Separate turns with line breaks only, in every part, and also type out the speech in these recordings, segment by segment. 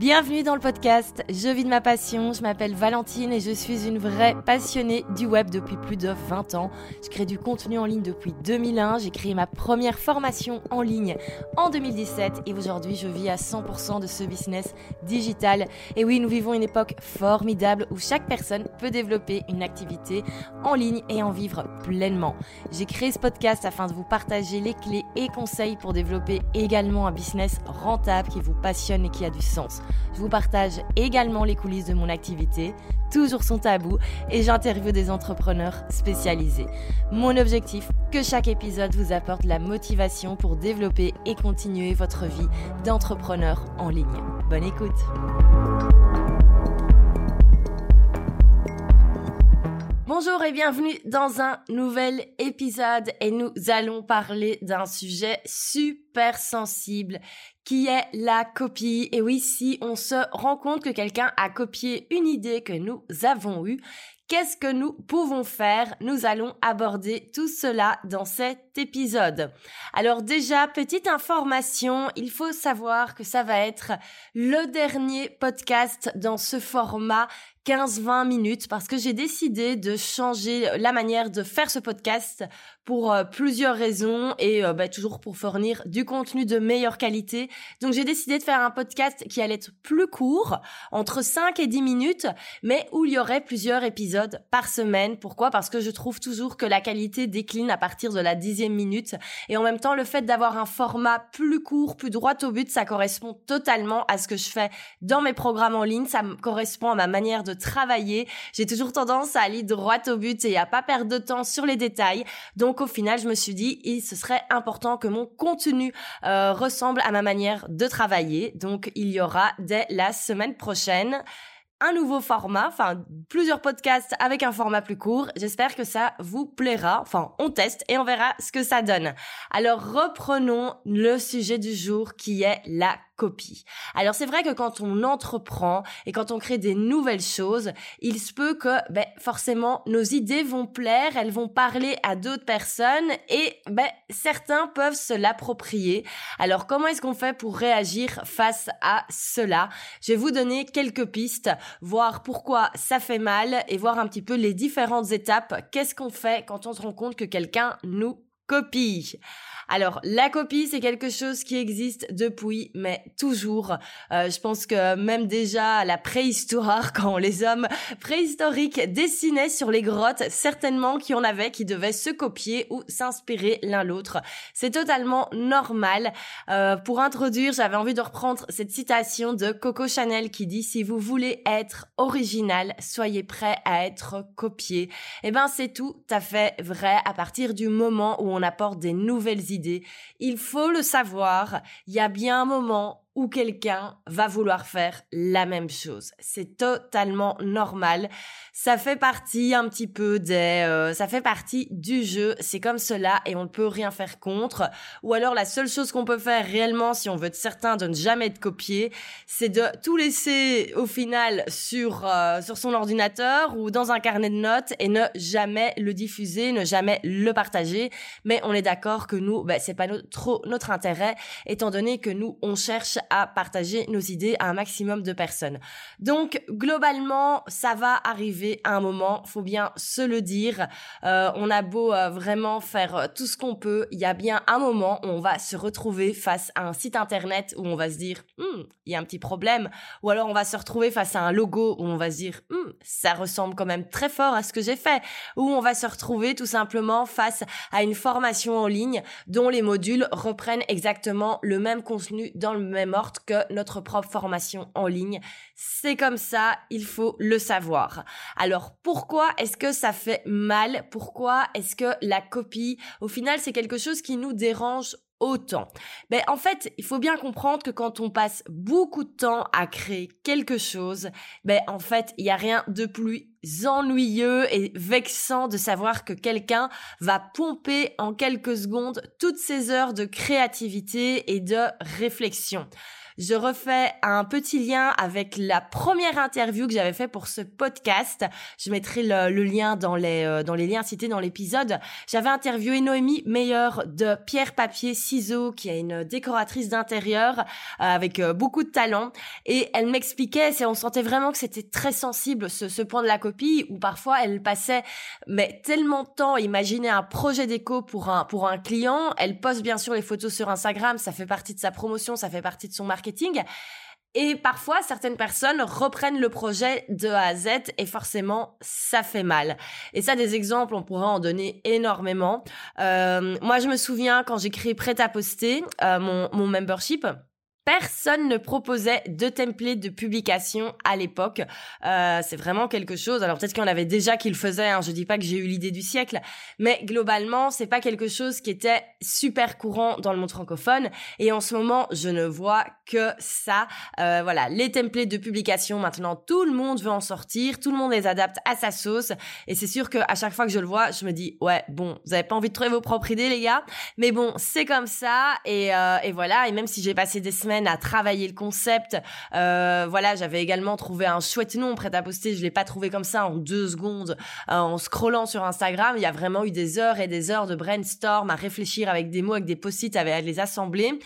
Bienvenue dans le podcast Je vis de ma passion, je m'appelle Valentine et je suis une vraie passionnée du web depuis plus de 20 ans. Je crée du contenu en ligne depuis 2001, j'ai créé ma première formation en ligne en 2017 et aujourd'hui je vis à 100% de ce business digital. Et oui, nous vivons une époque formidable où chaque personne peut développer une activité en ligne et en vivre pleinement. J'ai créé ce podcast afin de vous partager les clés et conseils pour développer également un business rentable qui vous passionne et qui a du sens. Je vous partage également les coulisses de mon activité, toujours son tabou, et j'interviewe des entrepreneurs spécialisés. Mon objectif, que chaque épisode vous apporte la motivation pour développer et continuer votre vie d'entrepreneur en ligne. Bonne écoute Bonjour et bienvenue dans un nouvel épisode et nous allons parler d'un sujet super sensible qui est la copie. Et oui, si on se rend compte que quelqu'un a copié une idée que nous avons eue, Qu'est-ce que nous pouvons faire? Nous allons aborder tout cela dans cet épisode. Alors déjà, petite information, il faut savoir que ça va être le dernier podcast dans ce format 15-20 minutes parce que j'ai décidé de changer la manière de faire ce podcast pour euh, plusieurs raisons et euh, bah, toujours pour fournir du contenu de meilleure qualité. Donc j'ai décidé de faire un podcast qui allait être plus court, entre 5 et 10 minutes, mais où il y aurait plusieurs épisodes par semaine. Pourquoi? Parce que je trouve toujours que la qualité décline à partir de la dixième minute et en même temps le fait d'avoir un format plus court, plus droit au but, ça correspond totalement à ce que je fais dans mes programmes en ligne, ça correspond à ma manière de travailler. J'ai toujours tendance à aller droit au but et à pas perdre de temps sur les détails. Donc au final, je me suis dit, il ce serait important que mon contenu euh, ressemble à ma manière de travailler. Donc il y aura dès la semaine prochaine un nouveau format, enfin plusieurs podcasts avec un format plus court. J'espère que ça vous plaira. Enfin, on teste et on verra ce que ça donne. Alors reprenons le sujet du jour qui est la Alors c'est vrai que quand on entreprend et quand on crée des nouvelles choses, il se peut que ben, forcément nos idées vont plaire, elles vont parler à d'autres personnes et ben, certains peuvent se l'approprier. Alors comment est-ce qu'on fait pour réagir face à cela? Je vais vous donner quelques pistes, voir pourquoi ça fait mal et voir un petit peu les différentes étapes. Qu'est-ce qu'on fait quand on se rend compte que quelqu'un nous copie. Alors, la copie, c'est quelque chose qui existe depuis, mais toujours. Euh, je pense que même déjà à la préhistoire, quand les hommes préhistoriques dessinaient sur les grottes, certainement qu'il y en avait qui devaient se copier ou s'inspirer l'un l'autre. C'est totalement normal. Euh, pour introduire, j'avais envie de reprendre cette citation de Coco Chanel qui dit si vous voulez être original, soyez prêt à être copié. Eh ben, c'est tout à fait vrai à partir du moment où on apporte des nouvelles idées. Il faut le savoir, il y a bien un moment où quelqu'un va vouloir faire la même chose. C'est totalement normal. Ça fait partie un petit peu des, euh, ça fait partie du jeu. C'est comme cela et on ne peut rien faire contre. Ou alors la seule chose qu'on peut faire réellement si on veut être certain de ne jamais être copié, c'est de tout laisser au final sur euh, sur son ordinateur ou dans un carnet de notes et ne jamais le diffuser, ne jamais le partager. Mais on est d'accord que nous, ben, c'est pas trop notre intérêt étant donné que nous on cherche à partager nos idées à un maximum de personnes. Donc globalement, ça va arriver à un moment, faut bien se le dire. Euh, on a beau euh, vraiment faire euh, tout ce qu'on peut, il y a bien un moment où on va se retrouver face à un site internet où on va se dire, hmm, il y a un petit problème, ou alors on va se retrouver face à un logo où on va se dire, hmm, ça ressemble quand même très fort à ce que j'ai fait, ou on va se retrouver tout simplement face à une formation en ligne dont les modules reprennent exactement le même contenu dans le même que notre propre formation en ligne. C'est comme ça, il faut le savoir. Alors pourquoi est-ce que ça fait mal? Pourquoi est-ce que la copie, au final, c'est quelque chose qui nous dérange autant? Ben en fait, il faut bien comprendre que quand on passe beaucoup de temps à créer quelque chose, ben en fait, il y a rien de plus ennuyeux et vexant de savoir que quelqu'un va pomper en quelques secondes toutes ces heures de créativité et de réflexion. Je refais un petit lien avec la première interview que j'avais fait pour ce podcast. Je mettrai le, lien dans les, euh, dans les liens cités dans l'épisode. J'avais interviewé Noémie Meilleur de Pierre Papier Ciseaux, qui est une décoratrice d'intérieur euh, avec euh, beaucoup de talent. Et elle m'expliquait, on sentait vraiment que c'était très sensible ce, ce point de la copie, où parfois elle passait mais tellement de temps à imaginer un projet déco pour un, pour un client. Elle poste bien sûr les photos sur Instagram, ça fait partie de sa promotion, ça fait partie de son marketing. Et parfois, certaines personnes reprennent le projet de A à Z et forcément, ça fait mal. Et ça, des exemples, on pourrait en donner énormément. Euh, moi, je me souviens quand j'ai créé Prêt à poster, euh, mon, mon membership, Personne ne proposait de template de publication à l'époque. Euh, c'est vraiment quelque chose. Alors peut-être qu'il y en avait déjà qui le faisaient. Hein. Je dis pas que j'ai eu l'idée du siècle, mais globalement, c'est pas quelque chose qui était super courant dans le monde francophone. Et en ce moment, je ne vois que ça. Euh, voilà, les templates de publication. Maintenant, tout le monde veut en sortir. Tout le monde les adapte à sa sauce. Et c'est sûr qu'à chaque fois que je le vois, je me dis ouais, bon, vous avez pas envie de trouver vos propres idées, les gars. Mais bon, c'est comme ça. Et, euh, et voilà. Et même si j'ai passé des semaines à travailler le concept. Euh, voilà, j'avais également trouvé un chouette nom prêt à poster. Je l'ai pas trouvé comme ça en deux secondes euh, en scrollant sur Instagram. Il y a vraiment eu des heures et des heures de brainstorm à réfléchir avec des mots, avec des post-it, à les assembler.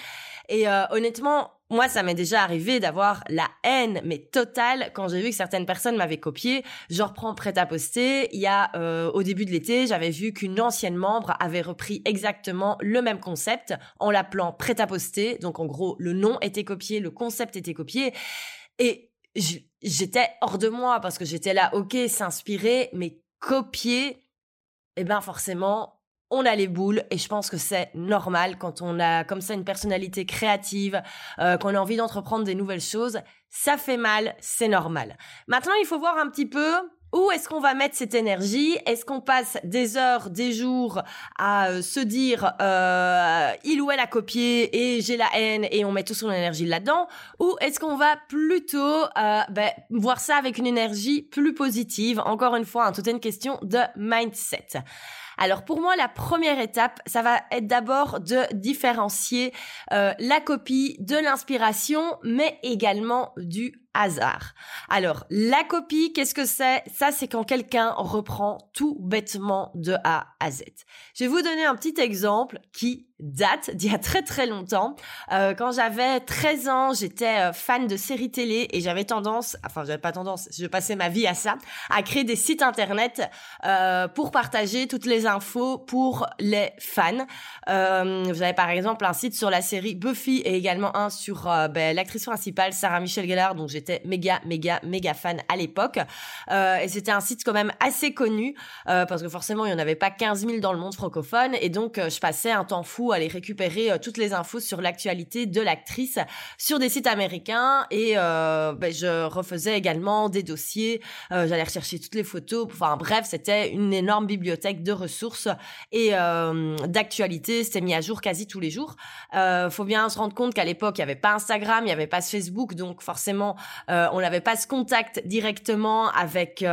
Et euh, honnêtement, moi, ça m'est déjà arrivé d'avoir la haine, mais totale, quand j'ai vu que certaines personnes m'avaient copié. Je reprends prêt à poster. Il y a, euh, au début de l'été, j'avais vu qu'une ancienne membre avait repris exactement le même concept en l'appelant prêt à poster. Donc, en gros, le nom était copié, le concept était copié. Et j'étais hors de moi parce que j'étais là, ok, s'inspirer, mais copier, eh ben, forcément, on a les boules et je pense que c'est normal quand on a comme ça une personnalité créative, euh, qu'on a envie d'entreprendre des nouvelles choses. Ça fait mal, c'est normal. Maintenant, il faut voir un petit peu où est-ce qu'on va mettre cette énergie Est-ce qu'on passe des heures, des jours à euh, se dire euh, il ou elle a copié et j'ai la haine et on met tout son énergie là-dedans? Ou est-ce qu'on va plutôt euh, ben, voir ça avec une énergie plus positive? Encore une fois, hein, tout est une question de mindset. Alors pour moi, la première étape, ça va être d'abord de différencier euh, la copie de l'inspiration, mais également du hasard. Alors, la copie, qu'est-ce que c'est? Ça, c'est quand quelqu'un reprend tout bêtement de A à Z. Je vais vous donner un petit exemple qui date d'il y a très très longtemps. Euh, quand j'avais 13 ans, j'étais euh, fan de séries télé et j'avais tendance, enfin j'avais pas tendance, je passais ma vie à ça, à créer des sites internet euh, pour partager toutes les infos pour les fans. Euh, j'avais par exemple un site sur la série Buffy et également un sur ben, l'actrice principale Sarah Michelle Gellar, dont j'étais méga méga méga fan à l'époque. Euh, et c'était un site quand même assez connu parce que forcément il y en avait pas 15 000 dans le monde francophone. Et donc je passais un temps fou aller récupérer euh, toutes les infos sur l'actualité de l'actrice sur des sites américains. Et euh, ben, je refaisais également des dossiers, euh, j'allais rechercher toutes les photos, enfin bref, c'était une énorme bibliothèque de ressources et d'actualité, c'était mis à jour quasi tous les jours. faut bien se rendre compte qu'à l'époque, il n'y avait pas Instagram, il n'y avait pas Facebook, donc forcément, on n'avait pas ce contact directement avec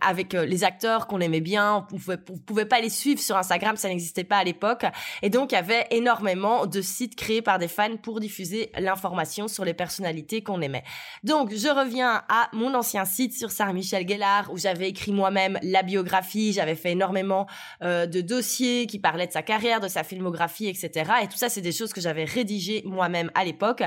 avec les acteurs qu'on aimait bien, on pouvait, on pouvait pas les suivre sur Instagram, ça n'existait pas à l'époque, et donc il y avait énormément de sites créés par des fans pour diffuser l'information sur les personnalités qu'on aimait. Donc, je reviens à mon ancien site sur Sarah Michel Gellar où j'avais écrit moi-même la biographie, j'avais fait énormément euh, de dossiers qui parlaient de sa carrière, de sa filmographie, etc. Et tout ça, c'est des choses que j'avais rédigées moi-même à l'époque.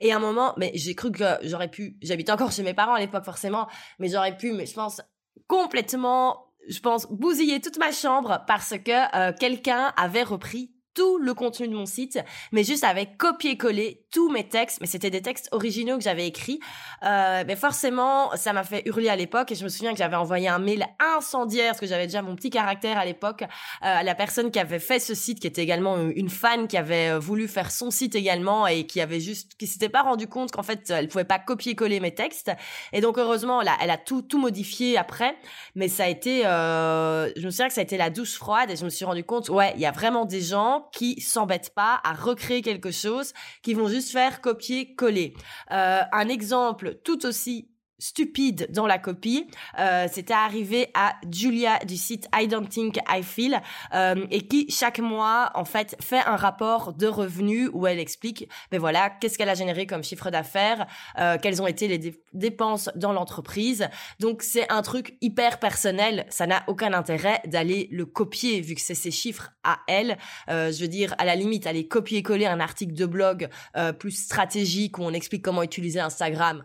Et à un moment, mais j'ai cru que j'aurais pu, j'habitais encore chez mes parents à l'époque forcément, mais j'aurais pu, mais je pense complètement je pense, bousiller toute ma chambre parce que euh, quelqu'un avait repris tout le contenu de mon site, mais juste avec copier-coller tous mes textes. Mais c'était des textes originaux que j'avais écrits. Euh, mais forcément, ça m'a fait hurler à l'époque. Et je me souviens que j'avais envoyé un mail incendiaire, parce que j'avais déjà mon petit caractère à l'époque, euh, à la personne qui avait fait ce site, qui était également une fan, qui avait euh, voulu faire son site également et qui avait juste, qui s'était pas rendu compte qu'en fait, elle pouvait pas copier-coller mes textes. Et donc, heureusement, là, elle a tout, tout modifié après. Mais ça a été, euh, je me souviens que ça a été la douche froide et je me suis rendu compte, ouais, il y a vraiment des gens qui s'embêtent pas à recréer quelque chose, qui vont juste faire copier-coller. Euh, un exemple tout aussi stupide dans la copie. Euh, C'était arrivé à Julia du site I Don't Think I Feel euh, et qui chaque mois en fait fait un rapport de revenus où elle explique ben voilà qu'est-ce qu'elle a généré comme chiffre d'affaires, euh, quelles ont été les dépenses dans l'entreprise. Donc c'est un truc hyper personnel. Ça n'a aucun intérêt d'aller le copier vu que c'est ses chiffres à elle. Euh, je veux dire à la limite aller copier-coller un article de blog euh, plus stratégique où on explique comment utiliser Instagram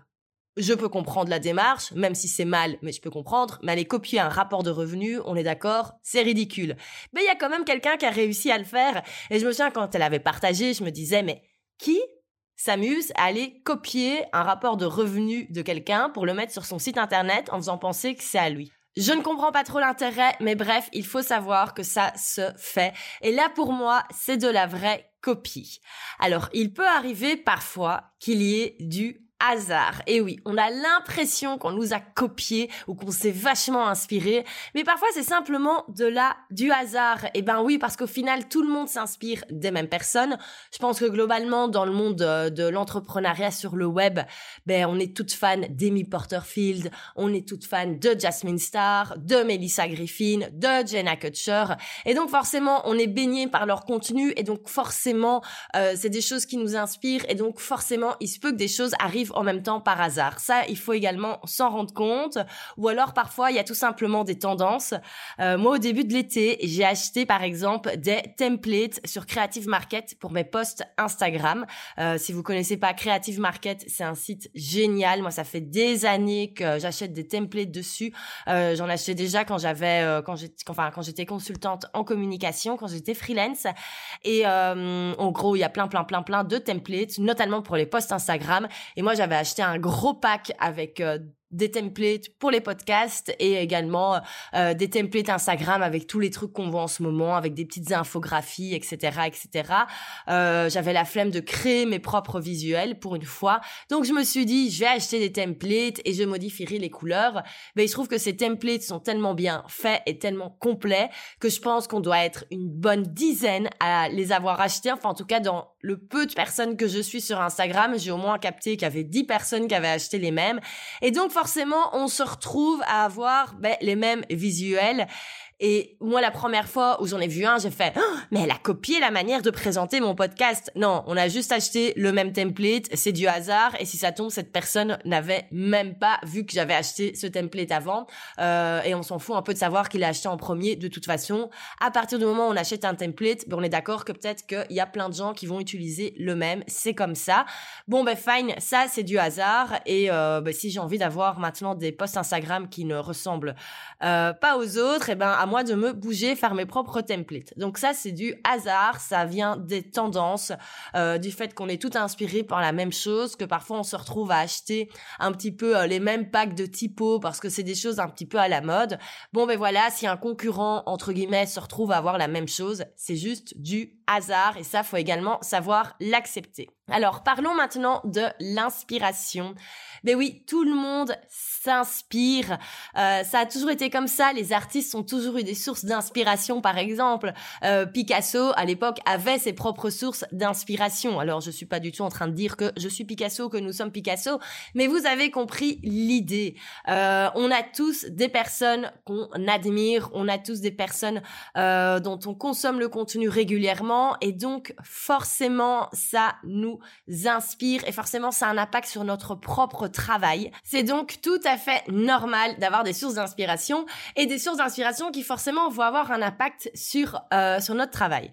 je peux comprendre la démarche, même si c'est mal, mais je peux comprendre. Mais aller copier un rapport de revenus, on est d'accord, c'est ridicule. Mais il y a quand même quelqu'un qui a réussi à le faire. Et je me souviens quand elle avait partagé, je me disais, mais qui s'amuse à aller copier un rapport de revenus de quelqu'un pour le mettre sur son site internet en faisant penser que c'est à lui? Je ne comprends pas trop l'intérêt, mais bref, il faut savoir que ça se fait. Et là, pour moi, c'est de la vraie copie. Alors, il peut arriver parfois qu'il y ait du hasard. Et oui, on a l'impression qu'on nous a copié ou qu'on s'est vachement inspiré, mais parfois c'est simplement de la du hasard. Et ben oui, parce qu'au final tout le monde s'inspire des mêmes personnes. Je pense que globalement dans le monde de, l'entrepreneuriat sur le web, ben on est toutes fans d'Amy Porterfield, on est toutes fans de Jasmine Star, de Melissa Griffin, de Jenna Kutcher, et donc forcément on est baigné par leur contenu et donc forcément euh, c'est des choses qui nous inspirent et donc forcément il se peut que des choses arrivent en même temps par hasard. Ça, il faut également s'en rendre compte. Ou alors parfois, il y a tout simplement des tendances. Euh, moi, au début de l'été, j'ai acheté par exemple des templates sur Creative Market pour mes posts Instagram. Euh, si vous connaissez pas Creative Market, c'est un site génial. Moi, ça fait des années que j'achète des templates dessus. Euh, J'en achetais déjà quand j'avais, euh, quand j'étais, enfin quand j'étais consultante en communication, quand j'étais freelance. Et euh, en gros, il y a plein, plein, plein, plein de templates, notamment pour les posts Instagram. Et moi, j'avais acheté un gros pack avec euh, des templates pour les podcasts et également euh, des templates Instagram avec tous les trucs qu'on voit en ce moment, avec des petites infographies, etc., etc. Euh, J'avais la flemme de créer mes propres visuels pour une fois, donc je me suis dit je vais acheter des templates et je modifierai les couleurs. Mais il se trouve que ces templates sont tellement bien faits et tellement complets que je pense qu'on doit être une bonne dizaine à les avoir achetés. Enfin, en tout cas, dans le peu de personnes que je suis sur Instagram, j'ai au moins capté qu'il y avait 10 personnes qui avaient acheté les mêmes. Et donc, forcément, on se retrouve à avoir ben, les mêmes visuels. Et moi, la première fois où j'en ai vu un, j'ai fait oh, mais elle a copié la manière de présenter mon podcast. Non, on a juste acheté le même template, c'est du hasard. Et si ça tombe, cette personne n'avait même pas vu que j'avais acheté ce template avant. Euh, et on s'en fout un peu de savoir qu'il a acheté en premier. De toute façon, à partir du moment où on achète un template, ben on est d'accord que peut-être qu'il y a plein de gens qui vont utiliser le même. C'est comme ça. Bon, ben fine, ça c'est du hasard. Et euh, ben, si j'ai envie d'avoir maintenant des posts Instagram qui ne ressemblent euh, pas aux autres, et eh ben à moi de me bouger, faire mes propres templates. Donc ça, c'est du hasard, ça vient des tendances, euh, du fait qu'on est tout inspiré par la même chose, que parfois on se retrouve à acheter un petit peu euh, les mêmes packs de typos parce que c'est des choses un petit peu à la mode. Bon ben voilà, si un concurrent entre guillemets se retrouve à avoir la même chose, c'est juste du hasard et ça faut également savoir l'accepter. Alors parlons maintenant de l'inspiration. Ben oui, tout le monde s'inspire. Euh, ça a toujours été comme ça. Les artistes ont toujours eu des sources d'inspiration. Par exemple, euh, Picasso à l'époque avait ses propres sources d'inspiration. Alors je suis pas du tout en train de dire que je suis Picasso, que nous sommes Picasso, mais vous avez compris l'idée. Euh, on a tous des personnes qu'on admire, on a tous des personnes dont on consomme le contenu régulièrement et donc forcément ça nous inspire et forcément ça a un impact sur notre propre travail. C'est donc tout à fait normal d'avoir des sources d'inspiration et des sources d'inspiration qui forcément vont avoir un impact sur, euh, sur notre travail.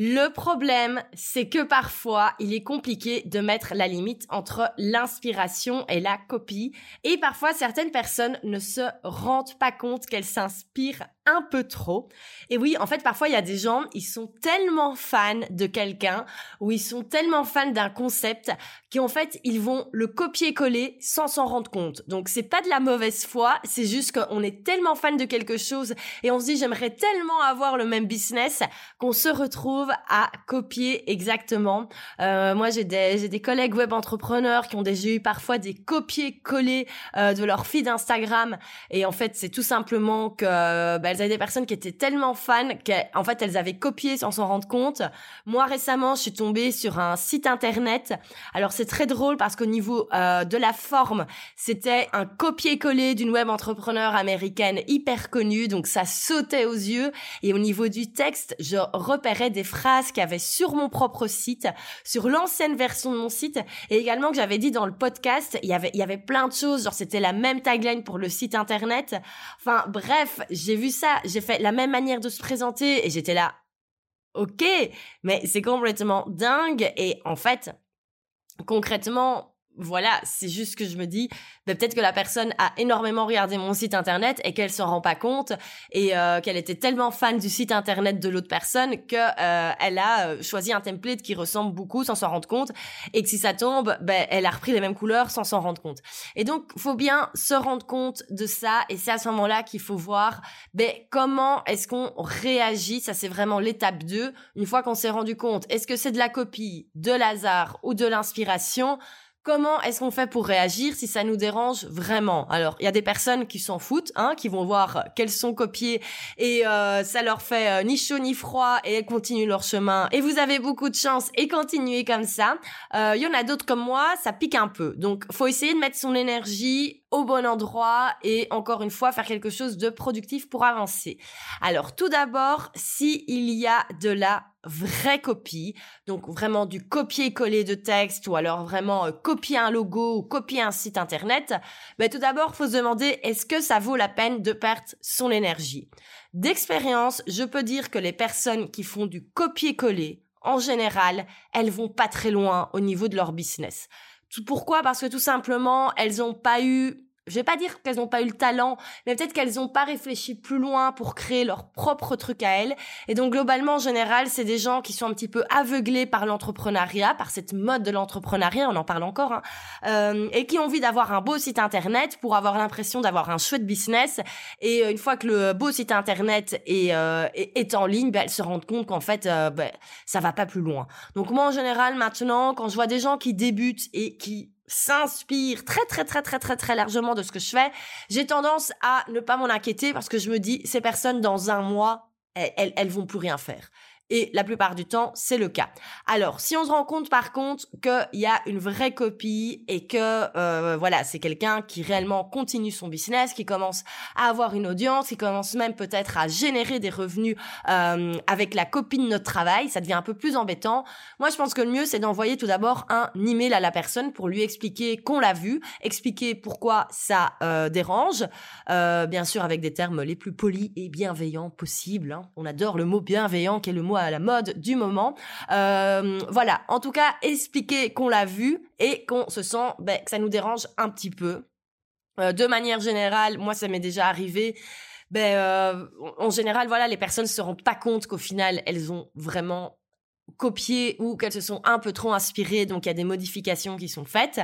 Le problème, c'est que parfois, il est compliqué de mettre la limite entre l'inspiration et la copie. Et parfois, certaines personnes ne se rendent pas compte qu'elles s'inspirent un peu trop. Et oui, en fait, parfois, il y a des gens, ils sont tellement fans de quelqu'un ou ils sont tellement fans d'un concept qu'en fait, ils vont le copier-coller sans s'en rendre compte. Donc, c'est pas de la mauvaise foi, c'est juste qu'on est tellement fan de quelque chose et on se dit, j'aimerais tellement avoir le même business qu'on se retrouve à copier exactement. Euh, moi, j'ai des, j'ai des collègues web entrepreneurs qui ont déjà eu parfois des copier-coller euh, de leur feed Instagram et en fait, c'est tout simplement que bah, elles avaient des personnes qui étaient tellement fans qu'en fait elles avaient copié sans s'en rendre compte. Moi récemment, je suis tombée sur un site internet. Alors c'est très drôle parce qu'au niveau euh, de la forme, c'était un copier-coller d'une web entrepreneur américaine hyper connue, donc ça sautait aux yeux. Et au niveau du texte, je repérais des phrases qu'il y avait sur mon propre site, sur l'ancienne version de mon site, et également que j'avais dit dans le podcast, il y avait il y avait plein de choses, genre c'était la même tagline pour le site internet. Enfin bref, j'ai vu ça, j'ai fait la même manière de se présenter et j'étais là, ok, mais c'est complètement dingue. Et en fait, concrètement, voilà, c'est juste que je me dis, ben, peut-être que la personne a énormément regardé mon site internet et qu'elle s'en rend pas compte et euh, qu'elle était tellement fan du site internet de l'autre personne que euh, elle a euh, choisi un template qui ressemble beaucoup sans s'en rendre compte et que si ça tombe, ben elle a repris les mêmes couleurs sans s'en rendre compte. Et donc faut bien se rendre compte de ça et c'est à ce moment-là qu'il faut voir ben comment est-ce qu'on réagit, ça c'est vraiment l'étape 2 une fois qu'on s'est rendu compte, est-ce que c'est de la copie, de l'hasard ou de l'inspiration Comment est-ce qu'on fait pour réagir si ça nous dérange vraiment? Alors, il y a des personnes qui s'en foutent, hein, qui vont voir qu'elles sont copiées et euh, ça leur fait euh, ni chaud ni froid et elles continuent leur chemin. Et vous avez beaucoup de chance et continuez comme ça. Euh, il y en a d'autres comme moi, ça pique un peu. Donc, faut essayer de mettre son énergie au bon endroit et encore une fois faire quelque chose de productif pour avancer. Alors, tout d'abord, si il y a de la vraie copie, donc vraiment du copier-coller de texte ou alors vraiment euh, copier un logo ou copier un site internet, ben tout d'abord, faut se demander est-ce que ça vaut la peine de perdre son énergie? D'expérience, je peux dire que les personnes qui font du copier-coller, en général, elles vont pas très loin au niveau de leur business. Pourquoi? Parce que tout simplement, elles n'ont pas eu je vais pas dire qu'elles n'ont pas eu le talent, mais peut-être qu'elles n'ont pas réfléchi plus loin pour créer leur propre truc à elles. Et donc globalement, en général, c'est des gens qui sont un petit peu aveuglés par l'entrepreneuriat, par cette mode de l'entrepreneuriat, on en parle encore, hein, euh, et qui ont envie d'avoir un beau site internet pour avoir l'impression d'avoir un chouette business. Et euh, une fois que le beau site internet est, euh, est, en ligne, ben, elles se rendent compte qu'en fait, euh, ben, ça va pas plus loin. Donc moi, en général, maintenant, quand je vois des gens qui débutent et qui s'inspire très très très très très très largement de ce que je fais, j'ai tendance à ne pas m'en inquiéter parce que je me dis ces personnes dans un mois elles, elles, vont plus rien faire. Et la plupart du temps, c'est le cas. Alors, si on se rend compte par contre qu'il y a une vraie copie et que euh, voilà, c'est quelqu'un qui réellement continue son business, qui commence à avoir une audience, qui commence même peut-être à générer des revenus euh, avec la copie de notre travail, ça devient un peu plus embêtant. Moi, je pense que le mieux, c'est d'envoyer tout d'abord un email à la personne pour lui expliquer qu'on l'a vu, expliquer pourquoi ça euh, dérange, euh, bien sûr avec des termes les plus polis et bienveillants possibles. Hein. On adore le mot bienveillant, qui est le mot à la mode du moment. Euh, voilà, en tout cas, expliquer qu'on l'a vu et qu'on se sent ben, que ça nous dérange un petit peu. Euh, de manière générale, moi, ça m'est déjà arrivé. Ben, euh, en général, voilà, les personnes se rendent pas compte qu'au final, elles ont vraiment copié ou qu'elles se sont un peu trop inspirées, donc il y a des modifications qui sont faites.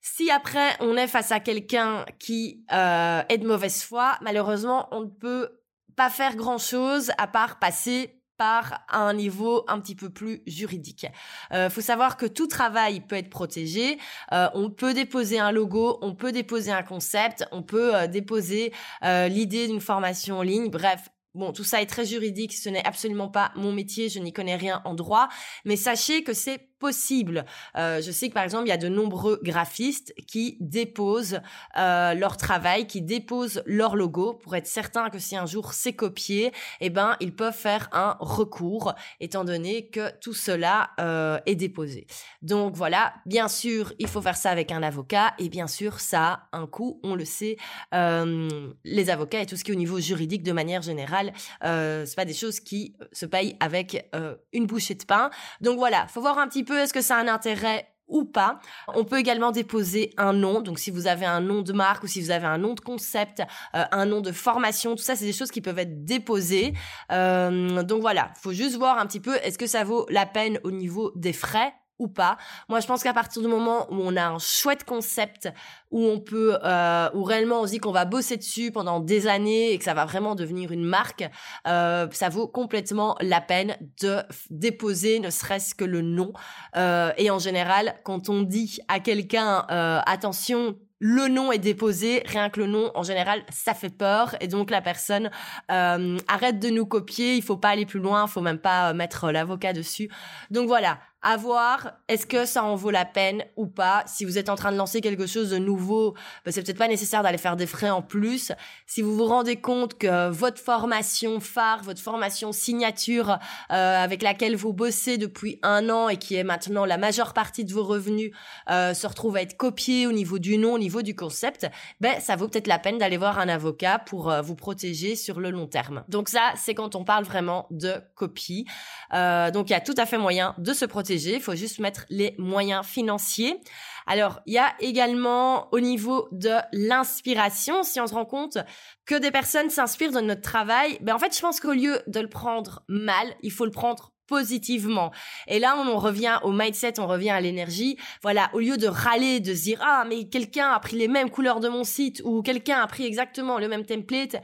Si après on est face à quelqu'un qui est de mauvaise foi, malheureusement on ne peut pas faire grand chose à part passer par un niveau un petit peu plus juridique. Euh, faut savoir que tout travail peut être protégé. Euh, on peut déposer un logo, on peut déposer un concept, on peut euh, déposer euh, l'idée d'une formation en ligne. Bref, Bon, tout ça est très juridique, ce n'est absolument pas mon métier, je n'y connais rien en droit, mais sachez que c'est possible. Euh, je sais que par exemple, il y a de nombreux graphistes qui déposent euh, leur travail, qui déposent leur logo pour être certain que si un jour c'est copié, eh ben ils peuvent faire un recours, étant donné que tout cela euh, est déposé. Donc voilà, bien sûr, il faut faire ça avec un avocat et bien sûr, ça a un coût, on le sait. Les avocats et tout ce qui est au niveau juridique de manière générale, euh, c'est pas des choses qui se payent avec une bouchée de pain. Donc voilà, faut voir un petit est-ce que ça a un intérêt ou pas? On peut également déposer un nom. Donc si vous avez un nom de marque ou si vous avez un nom de concept, euh, un nom de formation, tout ça c'est des choses qui peuvent être déposées. Euh, donc voilà, faut juste voir un petit peu est-ce que ça vaut la peine au niveau des frais ou pas. Moi, je pense qu'à partir du moment où on a un chouette concept, où on peut, euh, où réellement on se dit qu'on va bosser dessus pendant des années et que ça va vraiment devenir une marque, euh, ça vaut complètement la peine de déposer ne serait-ce que le nom. Euh, et en général, quand on dit à quelqu'un, euh, attention, le nom est déposé, rien que le nom, en général, ça fait peur, et donc la personne euh, arrête de nous copier, il faut pas aller plus loin, il faut même pas mettre l'avocat dessus. Donc voilà, à voir, est-ce que ça en vaut la peine ou pas. Si vous êtes en train de lancer quelque chose de nouveau, ben c'est peut-être pas nécessaire d'aller faire des frais en plus. Si vous vous rendez compte que votre formation phare, votre formation signature euh, avec laquelle vous bossez depuis un an et qui est maintenant la majeure partie de vos revenus euh, se retrouve à être copiée au niveau du nom, au niveau du concept, ben ça vaut peut-être la peine d'aller voir un avocat pour euh, vous protéger sur le long terme. Donc ça, c'est quand on parle vraiment de copie. Donc il y a tout à fait moyen de se protéger il faut juste mettre les moyens financiers. Alors, il y a également au niveau de l'inspiration, si on se rend compte que des personnes s'inspirent de notre travail, ben en fait, je pense qu'au lieu de le prendre mal, il faut le prendre positivement. Et là, on, revient au mindset, on revient à l'énergie. Voilà, au lieu de râler, de se dire ah mais quelqu'un a pris les mêmes couleurs de mon site ou quelqu'un a pris exactement le même template,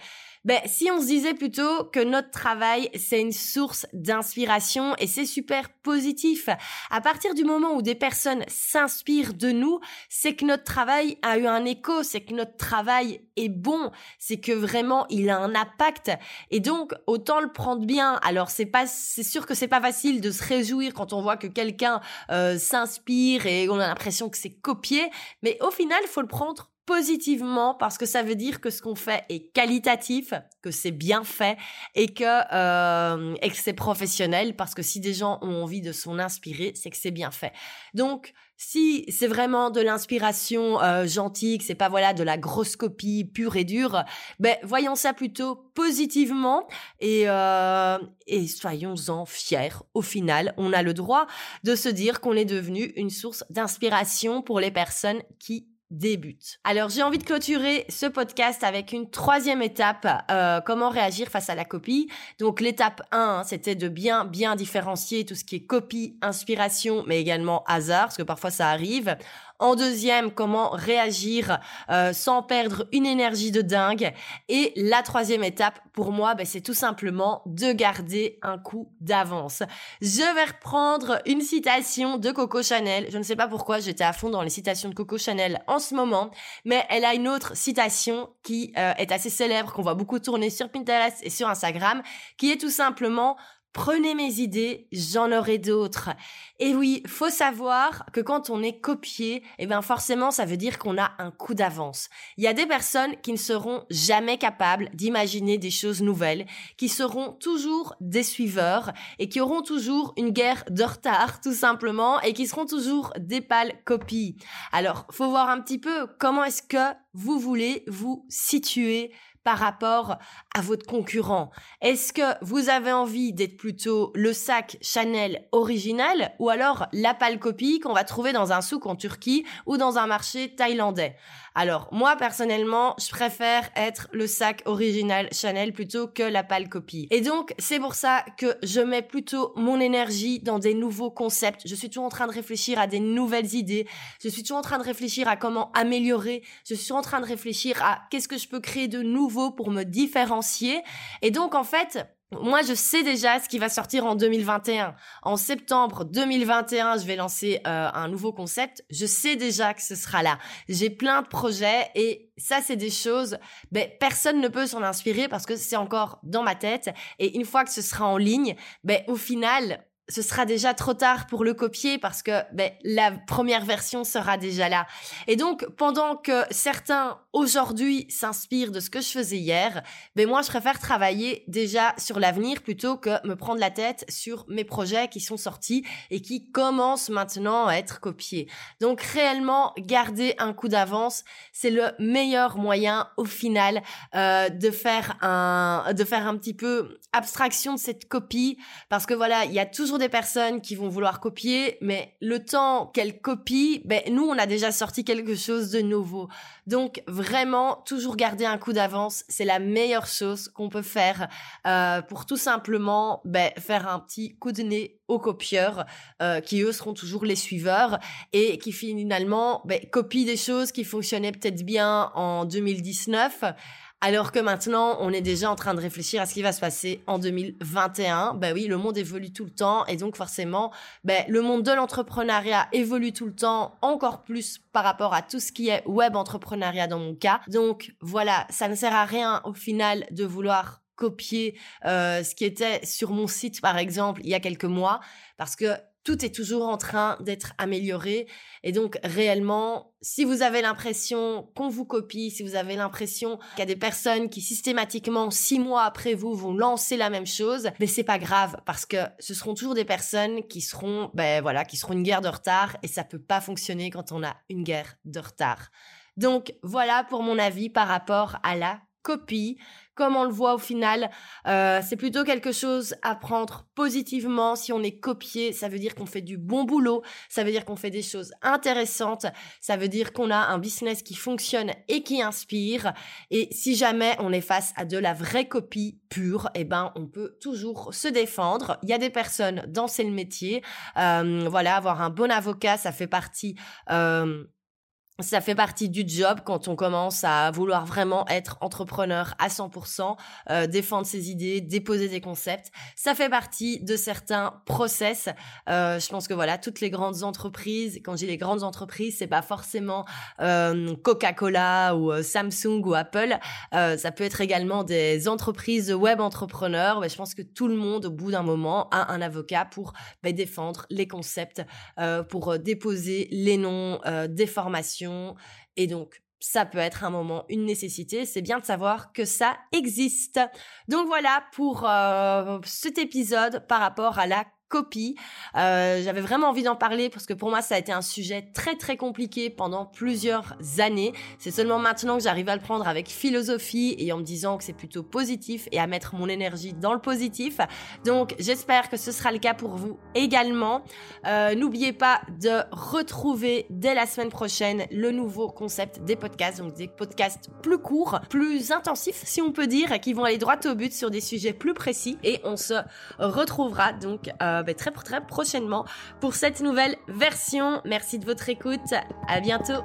ben, si on se disait plutôt que notre travail, c'est une source d'inspiration et c'est super positif. À partir du moment où des personnes s'inspirent de nous, c'est que notre travail a eu un écho, c'est que notre travail est bon, c'est que vraiment il a un impact. Et donc, autant le prendre bien. Alors, c'est pas, c'est sûr que c'est pas facile de se réjouir quand on voit que quelqu'un euh, s'inspire et on a l'impression que c'est copié. Mais au final, faut le prendre positivement parce que ça veut dire que ce qu'on fait est qualitatif, que c'est bien fait et que, euh, et que c'est professionnel parce que si des gens ont envie de s'en inspirer, c'est que c'est bien fait. Donc, si c'est vraiment de l'inspiration euh, gentille, que c'est pas voilà de la grosse copie pure et dure, ben voyons ça plutôt positivement et euh, et soyons-en fiers. Au final, on a le droit de se dire qu'on est devenu une source d'inspiration pour les personnes qui débute. Alors j'ai envie de clôturer ce podcast avec une troisième étape, euh, comment réagir face à la copie. Donc l'étape 1, hein, c'était de bien bien différencier tout ce qui est copie, inspiration, mais également hasard, parce que parfois ça arrive. En deuxième, comment réagir euh, sans perdre une énergie de dingue. Et la troisième étape, pour moi, ben, c'est tout simplement de garder un coup d'avance. Je vais reprendre une citation de Coco Chanel. Je ne sais pas pourquoi j'étais à fond dans les citations de Coco Chanel en ce moment, mais elle a une autre citation qui euh, est assez célèbre, qu'on voit beaucoup tourner sur Pinterest et sur Instagram, qui est tout simplement Prenez mes idées, j'en aurai d'autres. Et oui, faut savoir que quand on est copié, eh ben forcément ça veut dire qu'on a un coup d'avance. Il y a des personnes qui ne seront jamais capables d'imaginer des choses nouvelles, qui seront toujours des suiveurs et qui auront toujours une guerre de retard tout simplement et qui seront toujours des pâles copies. Alors, faut voir un petit peu comment est-ce que vous voulez vous situer par rapport à votre concurrent Est-ce que vous avez envie d'être plutôt le sac Chanel original ou alors la pâle copie qu'on va trouver dans un souk en Turquie ou dans un marché thaïlandais? Alors, moi, personnellement, je préfère être le sac original Chanel plutôt que la pâle copie. Et donc, c'est pour ça que je mets plutôt mon énergie dans des nouveaux concepts. Je suis toujours en train de réfléchir à des nouvelles idées. Je suis toujours en train de réfléchir à comment améliorer. Je suis en train de réfléchir à qu'est-ce que je peux créer de nouveau pour me différencier. Et donc, en fait, moi, je sais déjà ce qui va sortir en 2021. En septembre 2021, je vais lancer euh, un nouveau concept. Je sais déjà que ce sera là. J'ai plein de projets et ça, c'est des choses, ben, personne ne peut s'en inspirer parce que c'est encore dans ma tête. Et une fois que ce sera en ligne, ben, au final, ce sera déjà trop tard pour le copier parce que ben, la première version sera déjà là. Et donc, pendant que certains aujourd'hui s'inspirent de ce que je faisais hier, ben moi, je préfère travailler déjà sur l'avenir plutôt que me prendre la tête sur mes projets qui sont sortis et qui commencent maintenant à être copiés. Donc, réellement, garder un coup d'avance, c'est le meilleur moyen au final euh, de faire un de faire un petit peu abstraction de cette copie parce que voilà, il y a toujours des personnes qui vont vouloir copier, mais le temps qu'elles copient, ben, nous, on a déjà sorti quelque chose de nouveau. Donc, vraiment, toujours garder un coup d'avance, c'est la meilleure chose qu'on peut faire euh, pour tout simplement ben, faire un petit coup de nez aux copieurs, euh, qui eux seront toujours les suiveurs, et qui finalement ben, copient des choses qui fonctionnaient peut-être bien en 2019 Alors que maintenant, on est déjà en train de réfléchir à ce qui va se passer en 2021. Ben oui, le monde évolue tout le temps et donc forcément, ben, le monde de l'entrepreneuriat évolue tout le temps, encore plus par rapport à tout ce qui est web entrepreneuriat dans mon cas. Donc voilà, ça ne sert à rien au final de vouloir copier euh, ce qui était sur mon site par exemple il y a quelques mois parce que tout est toujours en train d'être amélioré. Et donc, réellement, si vous avez l'impression qu'on vous copie, si vous avez l'impression qu'il y a des personnes qui systématiquement, six mois après vous, vont lancer la même chose, mais c'est pas grave parce que ce seront toujours des personnes qui seront, ben voilà, qui seront une guerre de retard et ça peut pas fonctionner quand on a une guerre de retard. Donc, voilà pour mon avis par rapport à la copie. Comme on le voit au final, euh, c'est plutôt quelque chose à prendre positivement. Si on est copié, ça veut dire qu'on fait du bon boulot, ça veut dire qu'on fait des choses intéressantes, ça veut dire qu'on a un business qui fonctionne et qui inspire. Et si jamais on est face à de la vraie copie pure, eh ben on peut toujours se défendre. Il y a des personnes dans le métier, euh, voilà, avoir un bon avocat, ça fait partie. Euh, ça fait partie du job quand on commence à vouloir vraiment être entrepreneur à 100%, euh, défendre ses idées, déposer des concepts. Ça fait partie de certains process. Euh, je pense que voilà, toutes les grandes entreprises, quand j'ai les grandes entreprises, c'est pas forcément euh, Coca-Cola ou euh, Samsung ou Apple. Euh, ça peut être également des entreprises web entrepreneurs. Mais je pense que tout le monde, au bout d'un moment, a un avocat pour bah, défendre les concepts, euh, pour déposer les noms des formations et donc, ça peut être un moment une nécessité. C'est bien de savoir que ça existe. Donc voilà pour euh, cet épisode par rapport à la Euh, j'avais vraiment envie d'en parler parce que pour moi ça a été un sujet très très compliqué pendant plusieurs années. C'est seulement maintenant que j'arrive à le prendre avec philosophie et en me disant que c'est plutôt positif et à mettre mon énergie dans le positif. Donc j'espère que ce sera le cas pour vous également. Euh, N'oubliez pas de retrouver dès la semaine prochaine le nouveau concept des podcasts, donc des podcasts plus courts, plus intensifs si on peut dire, qui vont aller droit au but sur des sujets plus précis et on se retrouvera donc euh, très prochainement pour cette nouvelle version. Merci de votre écoute. À bientôt.